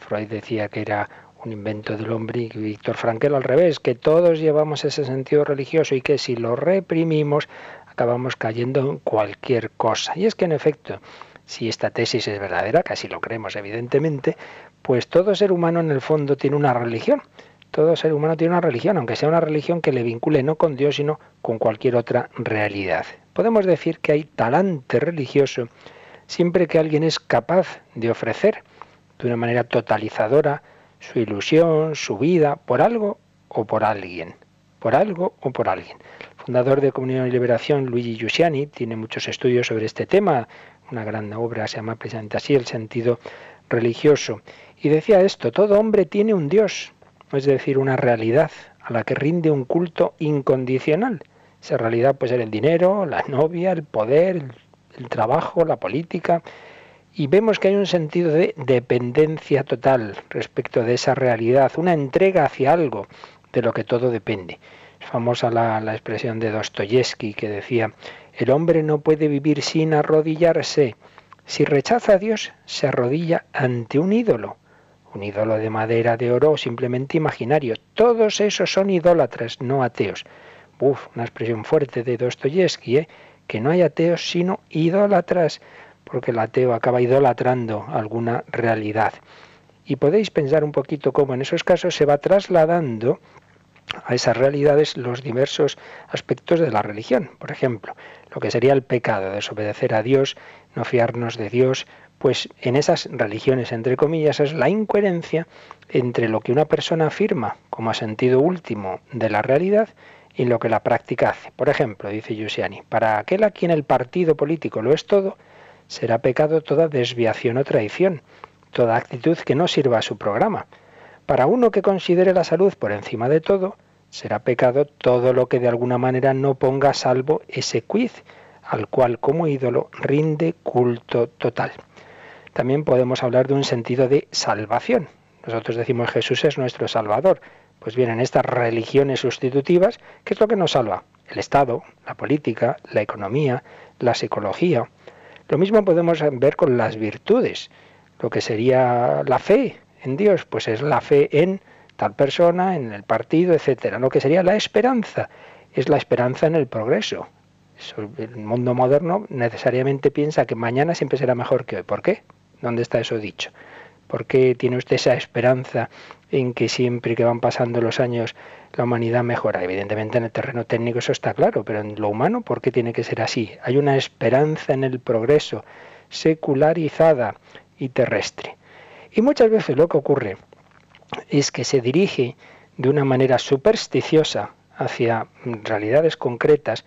Freud decía que era un invento del hombre y Víctor Frankel al revés, que todos llevamos ese sentido religioso y que si lo reprimimos acabamos cayendo en cualquier cosa. Y es que en efecto, si esta tesis es verdadera, casi lo creemos evidentemente, pues todo ser humano en el fondo tiene una religión. Todo ser humano tiene una religión, aunque sea una religión que le vincule no con Dios, sino con cualquier otra realidad. Podemos decir que hay talante religioso siempre que alguien es capaz de ofrecer de una manera totalizadora su ilusión, su vida, por algo o por alguien. Por algo o por alguien fundador de Comunión y Liberación, Luigi Giussiani, tiene muchos estudios sobre este tema. Una gran obra se llama precisamente así, El sentido religioso. Y decía esto, todo hombre tiene un Dios, es decir, una realidad a la que rinde un culto incondicional. Esa realidad puede ser el dinero, la novia, el poder, el trabajo, la política. Y vemos que hay un sentido de dependencia total respecto de esa realidad, una entrega hacia algo de lo que todo depende famosa la, la expresión de Dostoyevsky que decía, el hombre no puede vivir sin arrodillarse. Si rechaza a Dios, se arrodilla ante un ídolo, un ídolo de madera, de oro o simplemente imaginario. Todos esos son idólatras, no ateos. Uf, una expresión fuerte de Dostoyevsky, ¿eh? que no hay ateos sino idólatras, porque el ateo acaba idolatrando alguna realidad. Y podéis pensar un poquito cómo en esos casos se va trasladando a esas realidades los diversos aspectos de la religión. Por ejemplo, lo que sería el pecado, desobedecer a Dios, no fiarnos de Dios, pues en esas religiones, entre comillas, es la incoherencia entre lo que una persona afirma como sentido último de la realidad y lo que la práctica hace. Por ejemplo, dice Giussiani, para aquel a quien el partido político lo es todo, será pecado toda desviación o traición, toda actitud que no sirva a su programa para uno que considere la salud por encima de todo, será pecado todo lo que de alguna manera no ponga a salvo ese quiz, al cual como ídolo rinde culto total. También podemos hablar de un sentido de salvación. Nosotros decimos Jesús es nuestro Salvador. Pues bien, en estas religiones sustitutivas, ¿qué es lo que nos salva? El Estado, la política, la economía, la psicología. Lo mismo podemos ver con las virtudes, lo que sería la fe, en Dios? Pues es la fe en tal persona, en el partido, etcétera. Lo que sería la esperanza es la esperanza en el progreso. El mundo moderno necesariamente piensa que mañana siempre será mejor que hoy. ¿Por qué? ¿Dónde está eso dicho? ¿Por qué tiene usted esa esperanza en que siempre que van pasando los años la humanidad mejora? Evidentemente en el terreno técnico eso está claro, pero en lo humano, ¿por qué tiene que ser así? Hay una esperanza en el progreso secularizada y terrestre. Y muchas veces lo que ocurre es que se dirige de una manera supersticiosa hacia realidades concretas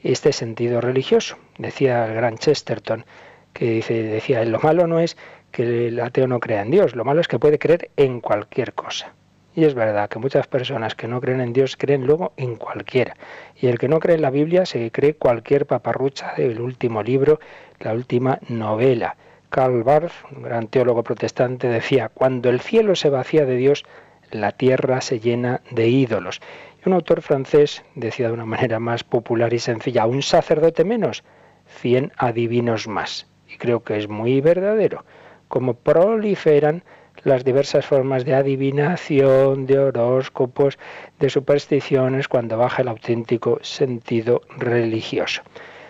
este sentido religioso. Decía el gran Chesterton, que dice, decía, lo malo no es que el ateo no crea en Dios, lo malo es que puede creer en cualquier cosa. Y es verdad que muchas personas que no creen en Dios creen luego en cualquiera. Y el que no cree en la Biblia se cree cualquier paparrucha del último libro, la última novela. Karl Barth, un gran teólogo protestante, decía, cuando el cielo se vacía de Dios, la tierra se llena de ídolos. Y un autor francés decía de una manera más popular y sencilla, un sacerdote menos, cien adivinos más. Y creo que es muy verdadero, como proliferan las diversas formas de adivinación, de horóscopos, de supersticiones, cuando baja el auténtico sentido religioso.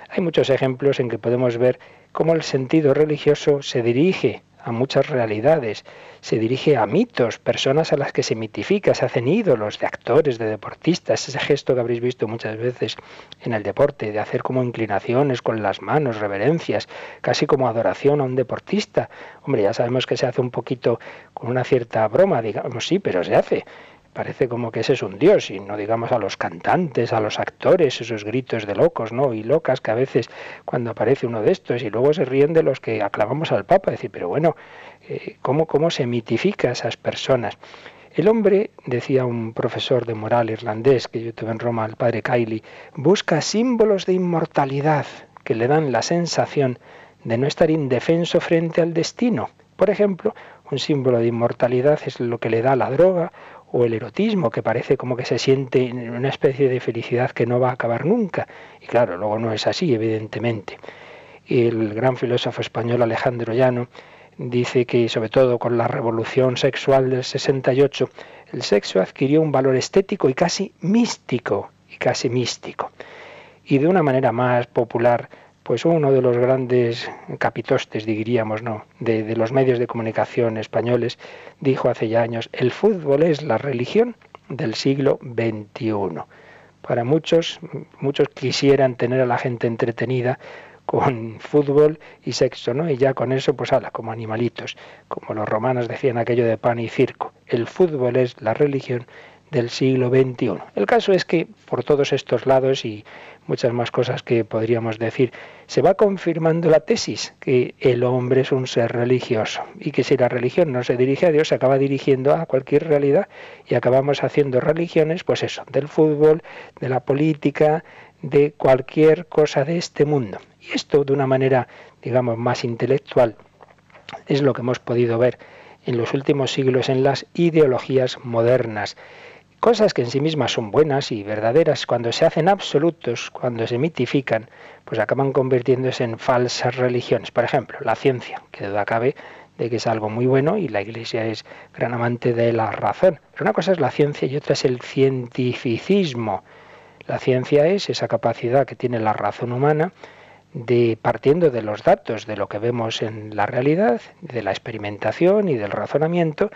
Hay muchos ejemplos en que podemos ver cómo el sentido religioso se dirige a muchas realidades, se dirige a mitos, personas a las que se mitifica, se hacen ídolos de actores, de deportistas, ese gesto que habréis visto muchas veces en el deporte, de hacer como inclinaciones con las manos, reverencias, casi como adoración a un deportista. Hombre, ya sabemos que se hace un poquito con una cierta broma, digamos, sí, pero se hace. Parece como que ese es un dios, y no digamos a los cantantes, a los actores, esos gritos de locos, ¿no? Y locas que a veces cuando aparece uno de estos y luego se ríen de los que aclamamos al Papa, decir, pero bueno, eh, ¿cómo, ¿cómo se mitifica a esas personas? El hombre, decía un profesor de moral irlandés que yo tuve en Roma, el padre Kylie, busca símbolos de inmortalidad que le dan la sensación de no estar indefenso frente al destino. Por ejemplo, un símbolo de inmortalidad es lo que le da la droga o el erotismo, que parece como que se siente en una especie de felicidad que no va a acabar nunca. Y claro, luego no es así, evidentemente. El gran filósofo español Alejandro Llano dice que sobre todo con la revolución sexual del 68, el sexo adquirió un valor estético y casi místico, y casi místico. Y de una manera más popular, pues uno de los grandes capitostes, diríamos, ¿no? De, los medios de comunicación españoles, dijo hace ya años, el fútbol es la religión del siglo XXI. Para muchos, muchos quisieran tener a la gente entretenida con fútbol y sexo, ¿no? Y ya con eso, pues habla como animalitos, como los romanos decían aquello de pan y circo. El fútbol es la religión del siglo XXI. El caso es que por todos estos lados y muchas más cosas que podríamos decir, se va confirmando la tesis que el hombre es un ser religioso y que si la religión no se dirige a Dios, se acaba dirigiendo a cualquier realidad y acabamos haciendo religiones, pues eso, del fútbol, de la política, de cualquier cosa de este mundo. Y esto de una manera, digamos, más intelectual es lo que hemos podido ver en los últimos siglos en las ideologías modernas. Cosas que en sí mismas son buenas y verdaderas, cuando se hacen absolutos, cuando se mitifican, pues acaban convirtiéndose en falsas religiones. Por ejemplo, la ciencia, que duda cabe de que es algo muy bueno y la Iglesia es gran amante de la razón. Pero una cosa es la ciencia y otra es el cientificismo. La ciencia es esa capacidad que tiene la razón humana de partiendo de los datos de lo que vemos en la realidad, de la experimentación y del razonamiento,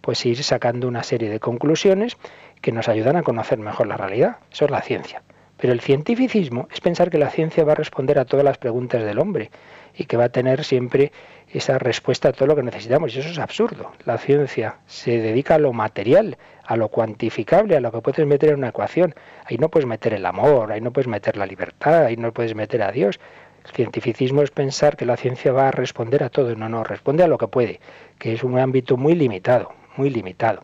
pues ir sacando una serie de conclusiones que nos ayudan a conocer mejor la realidad. Eso es la ciencia. Pero el cientificismo es pensar que la ciencia va a responder a todas las preguntas del hombre y que va a tener siempre esa respuesta a todo lo que necesitamos. Y eso es absurdo. La ciencia se dedica a lo material, a lo cuantificable, a lo que puedes meter en una ecuación. Ahí no puedes meter el amor, ahí no puedes meter la libertad, ahí no puedes meter a Dios. El cientificismo es pensar que la ciencia va a responder a todo. No, no, responde a lo que puede, que es un ámbito muy limitado, muy limitado.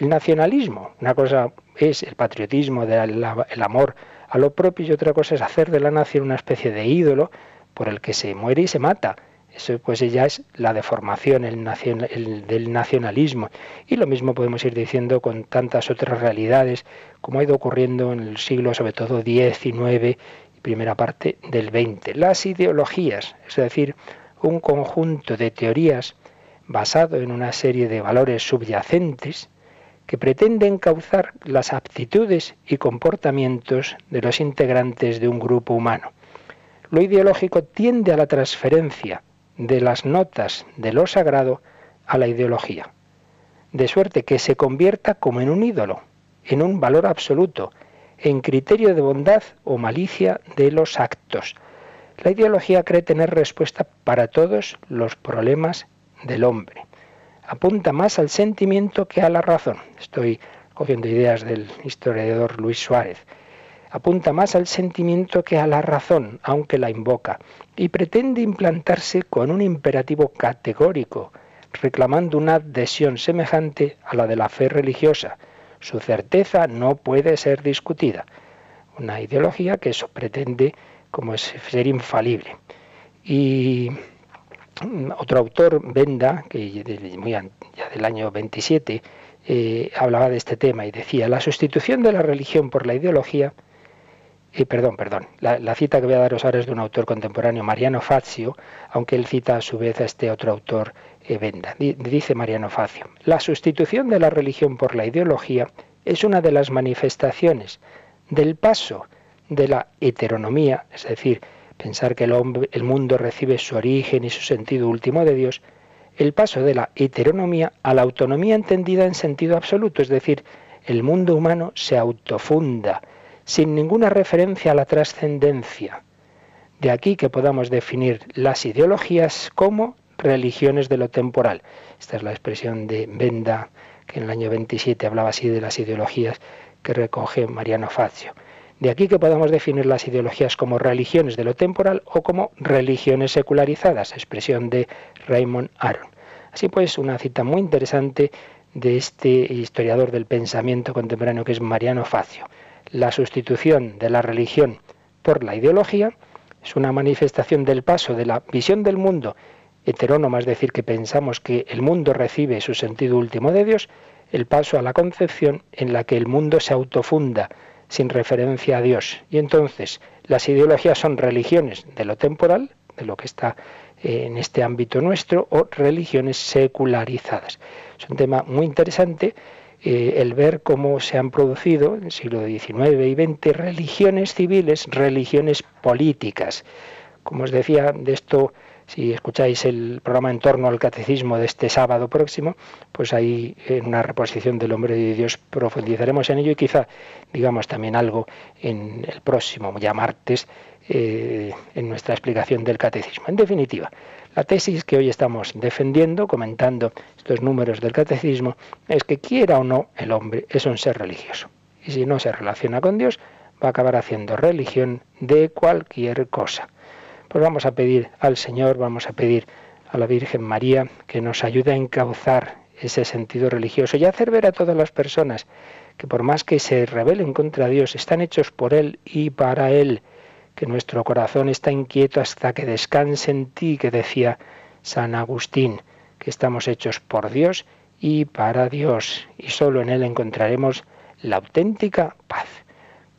El nacionalismo, una cosa es el patriotismo, el amor a lo propio y otra cosa es hacer de la nación una especie de ídolo por el que se muere y se mata. Eso pues ya es la deformación el del nacionalismo. Y lo mismo podemos ir diciendo con tantas otras realidades, como ha ido ocurriendo en el siglo sobre todo XIX y primera parte del XX. Las ideologías, es decir, un conjunto de teorías basado en una serie de valores subyacentes que pretenden causar las aptitudes y comportamientos de los integrantes de un grupo humano. Lo ideológico tiende a la transferencia de las notas de lo sagrado a la ideología, de suerte que se convierta como en un ídolo, en un valor absoluto, en criterio de bondad o malicia de los actos. La ideología cree tener respuesta para todos los problemas del hombre. Apunta más al sentimiento que a la razón. Estoy cogiendo ideas del historiador Luis Suárez apunta más al sentimiento que a la razón, aunque la invoca, y pretende implantarse con un imperativo categórico, reclamando una adhesión semejante a la de la fe religiosa. Su certeza no puede ser discutida. Una ideología que eso pretende como ser infalible. Y otro autor, Benda, que ya del año 27, eh, hablaba de este tema y decía, la sustitución de la religión por la ideología perdón, perdón, la, cita que voy a daros ahora es de un autor contemporáneo, Mariano Fazio, aunque él cita a su vez a este otro autor, Venda. Dice Mariano Fazio, la sustitución de la religión por la ideología es una de las manifestaciones del paso de la heteronomía, es decir, pensar que el, hombre, el mundo recibe su origen y su sentido último de Dios, el paso de la heteronomía a la autonomía entendida en sentido absoluto, es decir, el mundo humano se autofunda, sin ninguna referencia a la trascendencia. De aquí que podamos definir las ideologías como religiones de lo temporal. Esta es la expresión de Benda que en el año 27 hablaba así de las ideologías que recoge Mariano Fazio. De aquí que podamos definir las ideologías como religiones de lo temporal o como religiones secularizadas, expresión de Raymond Aron. Así pues, una cita muy interesante de este historiador del pensamiento contemporáneo que es Mariano Facio. La sustitución de la religión por la ideología es una manifestación del paso de la visión del mundo heterónoma, es decir, que pensamos que el mundo recibe su sentido último de Dios, el paso a la concepción en la que el mundo se autofunda sin referencia a Dios. Y entonces las ideologías son religiones de lo temporal, de lo que está eh, en este ámbito nuestro, o religiones secularizadas. Es un tema muy interesante eh, el ver cómo se han producido en el siglo XIX y XX religiones civiles, religiones políticas. Como os decía, de esto si escucháis el programa en torno al catecismo de este sábado próximo, pues ahí en una reposición del hombre de Dios profundizaremos en ello y quizá digamos también algo en el próximo, ya martes, eh, en nuestra explicación del catecismo. En definitiva, la tesis que hoy estamos defendiendo, comentando estos números del catecismo, es que quiera o no el hombre es un ser religioso. Y si no se relaciona con Dios, va a acabar haciendo religión de cualquier cosa. Pues vamos a pedir al Señor, vamos a pedir a la Virgen María que nos ayude a encauzar ese sentido religioso y hacer ver a todas las personas que por más que se rebelen contra Dios, están hechos por Él y para Él, que nuestro corazón está inquieto hasta que descanse en ti, que decía San Agustín, que estamos hechos por Dios y para Dios, y solo en Él encontraremos la auténtica paz.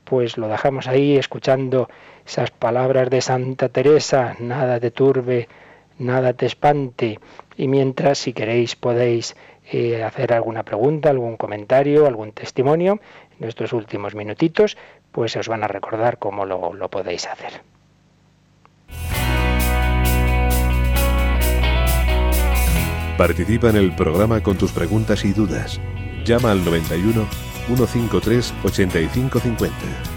Pues lo dejamos ahí escuchando esas palabras de Santa Teresa, nada te turbe, nada te espante. Y mientras, si queréis, podéis eh, hacer alguna pregunta, algún comentario, algún testimonio en estos últimos minutitos, pues os van a recordar cómo lo, podéis hacer. Participa en el programa con tus preguntas y dudas. Llama al 91 153 8550.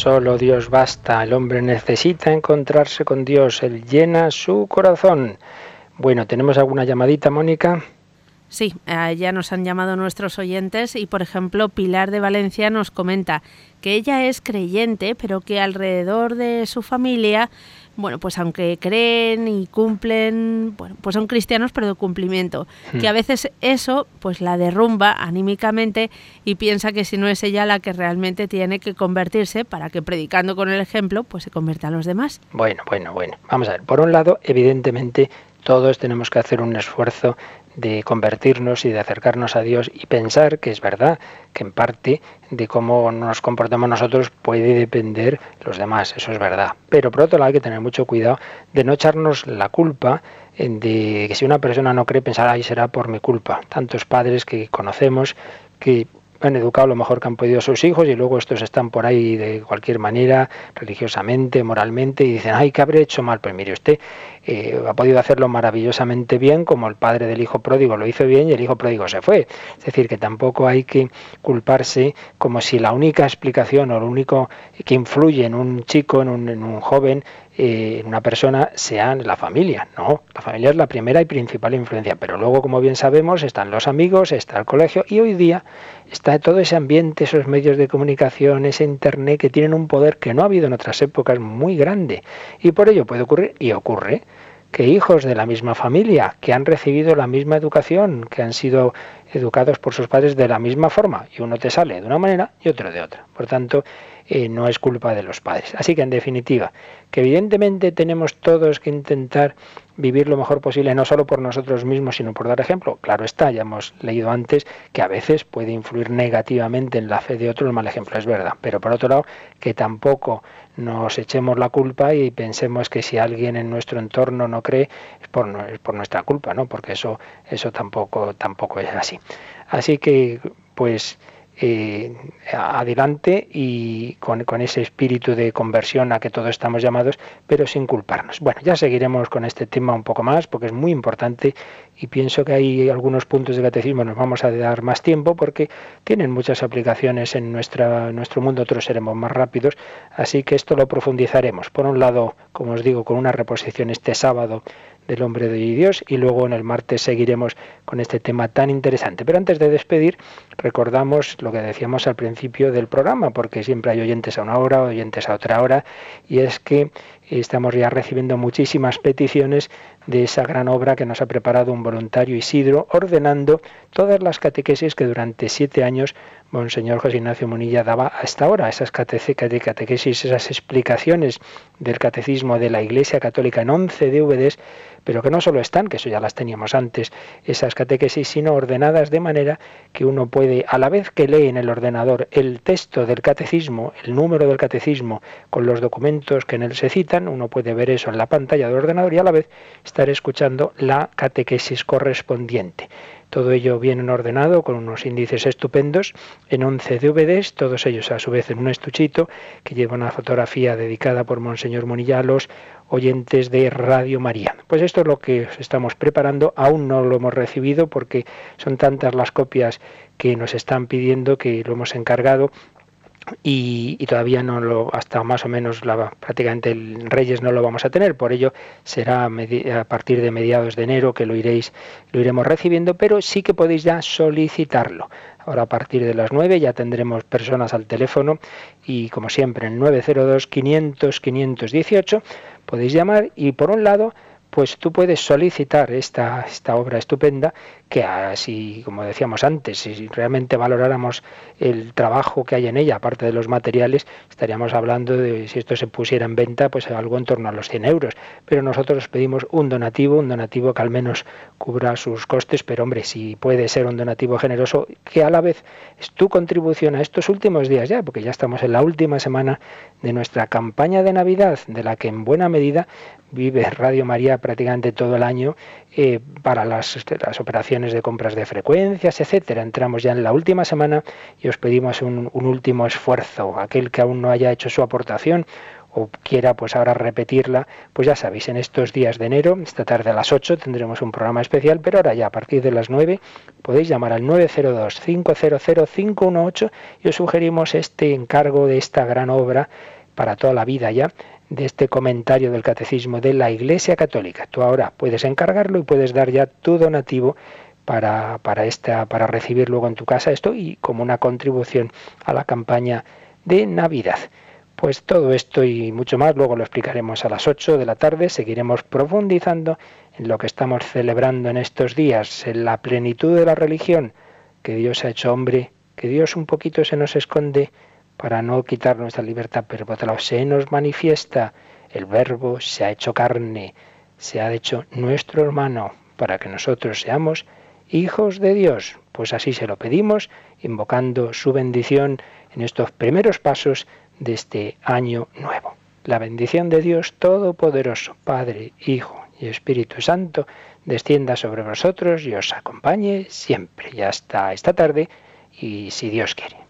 Solo Dios basta. El hombre necesita encontrarse con Dios. Él llena su corazón. Bueno, ¿tenemos alguna llamadita, Mónica? Sí, eh, ya nos han llamado nuestros oyentes y, por ejemplo, Pilar de Valencia nos comenta que ella es creyente, pero que alrededor de su familia, bueno, pues aunque creen y cumplen, bueno, pues son cristianos, pero de cumplimiento, que a hmm. veces eso, pues la derrumba anímicamente y piensa que si no es ella la que realmente tiene que convertirse para que predicando con el ejemplo, pues se conviertan los demás. Bueno, bueno, bueno. Vamos a ver. Por un lado, evidentemente, todos tenemos que hacer un esfuerzo de convertirnos y de acercarnos a Dios y pensar que es verdad que en parte de cómo nos comportamos nosotros puede depender los demás, eso es verdad. Pero por otro lado hay que tener mucho cuidado de no echarnos la culpa de que si una persona no cree pensar ahí será por mi culpa. Tantos padres que conocemos que han educado lo mejor que han podido sus hijos y luego estos están por ahí de cualquier manera, religiosamente, moralmente, y dicen, ay, ¿qué habré hecho mal? Pues mire usted, eh, ha podido hacerlo maravillosamente bien, como el padre del hijo pródigo lo hizo bien y el hijo pródigo se fue. Es decir, que tampoco hay que culparse como si la única explicación o lo único que influye en un chico, en un, en un joven, eh, en una persona sea la familia. No, la familia es la primera y principal influencia, pero luego, como bien sabemos, están los amigos, está el colegio y hoy día está todo ese ambiente, esos medios de comunicación, ese Internet que tienen un poder que no ha habido en otras épocas muy grande. Y por ello puede ocurrir, y ocurre, que hijos de la misma familia, que han recibido la misma educación, que han sido educados por sus padres de la misma forma, y uno te sale de una manera y otro de otra. Por tanto, eh, no es culpa de los padres. Así que, en definitiva, que evidentemente tenemos todos que intentar vivir lo mejor posible, no solo por nosotros mismos, sino por dar ejemplo. Claro está, ya hemos leído antes que a veces puede influir negativamente en la fe de otro el mal ejemplo, es verdad. Pero por otro lado, que tampoco nos echemos la culpa y pensemos que si alguien en nuestro entorno no cree es por, es por nuestra culpa, ¿no? Porque eso, eso tampoco, tampoco es así. Así que, pues, eh, adelante y con, ese espíritu de conversión a que todos estamos llamados, pero sin culparnos. Bueno, ya seguiremos con este tema un poco más porque es muy importante y pienso que hay algunos puntos de catecismo nos vamos a dar más tiempo porque tienen muchas aplicaciones en nuestra, nuestro mundo, otros seremos más rápidos, así que esto lo profundizaremos. Por un lado, como os digo, con una reposición este sábado del hombre de Dios y luego en el martes seguiremos con este tema tan interesante. Pero antes de despedir, recordamos lo que decíamos al principio del programa, porque siempre hay oyentes a una hora, oyentes a otra hora, y es que estamos ya recibiendo muchísimas peticiones de esa gran obra que nos ha preparado un voluntario Isidro, ordenando todas las catequesis que durante siete años Monseñor José Ignacio Munilla daba hasta ahora, esas catequesis, esas explicaciones del catecismo de la Iglesia Católica en 11 DVDs, pero que no solo están, que eso ya las teníamos antes, esas catequesis, sino ordenadas de manera que uno puede, a la vez que lee en el ordenador el texto del catecismo, el número del catecismo, con los documentos que en él se citan, uno puede ver eso en la pantalla del ordenador y a la vez estar escuchando la catequesis correspondiente. Todo ello bien ordenado con unos índices estupendos en 11 DVDs, todos ellos a su vez en un estuchito que lleva una fotografía dedicada por Monseñor Monilla a los oyentes de Radio María. Pues esto es lo que estamos preparando, aún no lo hemos recibido porque son tantas las copias que nos están pidiendo que lo hemos encargado y, todavía no lo, hasta más o menos la, prácticamente el Reyes no lo vamos a tener, por ello será a partir de mediados de enero que lo iréis, lo iremos recibiendo, pero sí que podéis ya solicitarlo. Ahora a partir de las 9 ya tendremos personas al teléfono y como siempre en 902 500 518 podéis llamar y por un lado pues tú puedes solicitar esta, esta obra estupenda que así, como decíamos antes, si realmente valoráramos el trabajo que hay en ella, aparte de los materiales, estaríamos hablando de, si esto se pusiera en venta, pues algo en torno a los 100 euros. Pero nosotros pedimos un donativo, un donativo que al menos cubra sus costes, pero hombre, si puede ser un donativo generoso, que a la vez es tu contribución a estos últimos días ya, porque ya estamos en la última semana de nuestra campaña de Navidad, de la que en buena medida vive Radio María prácticamente todo el año eh, para las, las, operaciones de compras de frecuencias, etcétera. Entramos ya en la última semana y os pedimos un, un último esfuerzo. Aquel que aún no haya hecho su aportación, o quiera pues ahora repetirla, pues ya sabéis, en estos días de enero, esta tarde a las 8 tendremos un programa especial, pero ahora ya a partir de las 9 podéis llamar al 902-500-518 y os sugerimos este encargo de esta gran obra para toda la vida ya de este comentario del catecismo de la Iglesia Católica. Tú ahora puedes encargarlo y puedes dar ya tu donativo para, para, esta, para recibir luego en tu casa esto y como una contribución a la campaña de Navidad. Pues todo esto y mucho más luego lo explicaremos a las 8 de la tarde. Seguiremos profundizando en lo que estamos celebrando en estos días, en la plenitud de la religión, que Dios ha hecho hombre, que Dios un poquito se nos esconde para no quitar nuestra libertad, pero por otro lado se nos manifiesta, el verbo se ha hecho carne, se ha hecho nuestro hermano, para que nosotros seamos hijos de Dios. Pues así se lo pedimos, invocando su bendición en estos primeros pasos de este año nuevo. La bendición de Dios Todopoderoso, Padre, Hijo y Espíritu Santo, descienda sobre vosotros y os acompañe siempre y hasta esta tarde y si Dios quiere.